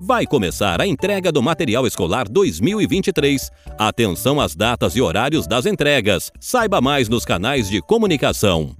Vai começar a entrega do material escolar 2023. Atenção às datas e horários das entregas. Saiba mais nos canais de comunicação.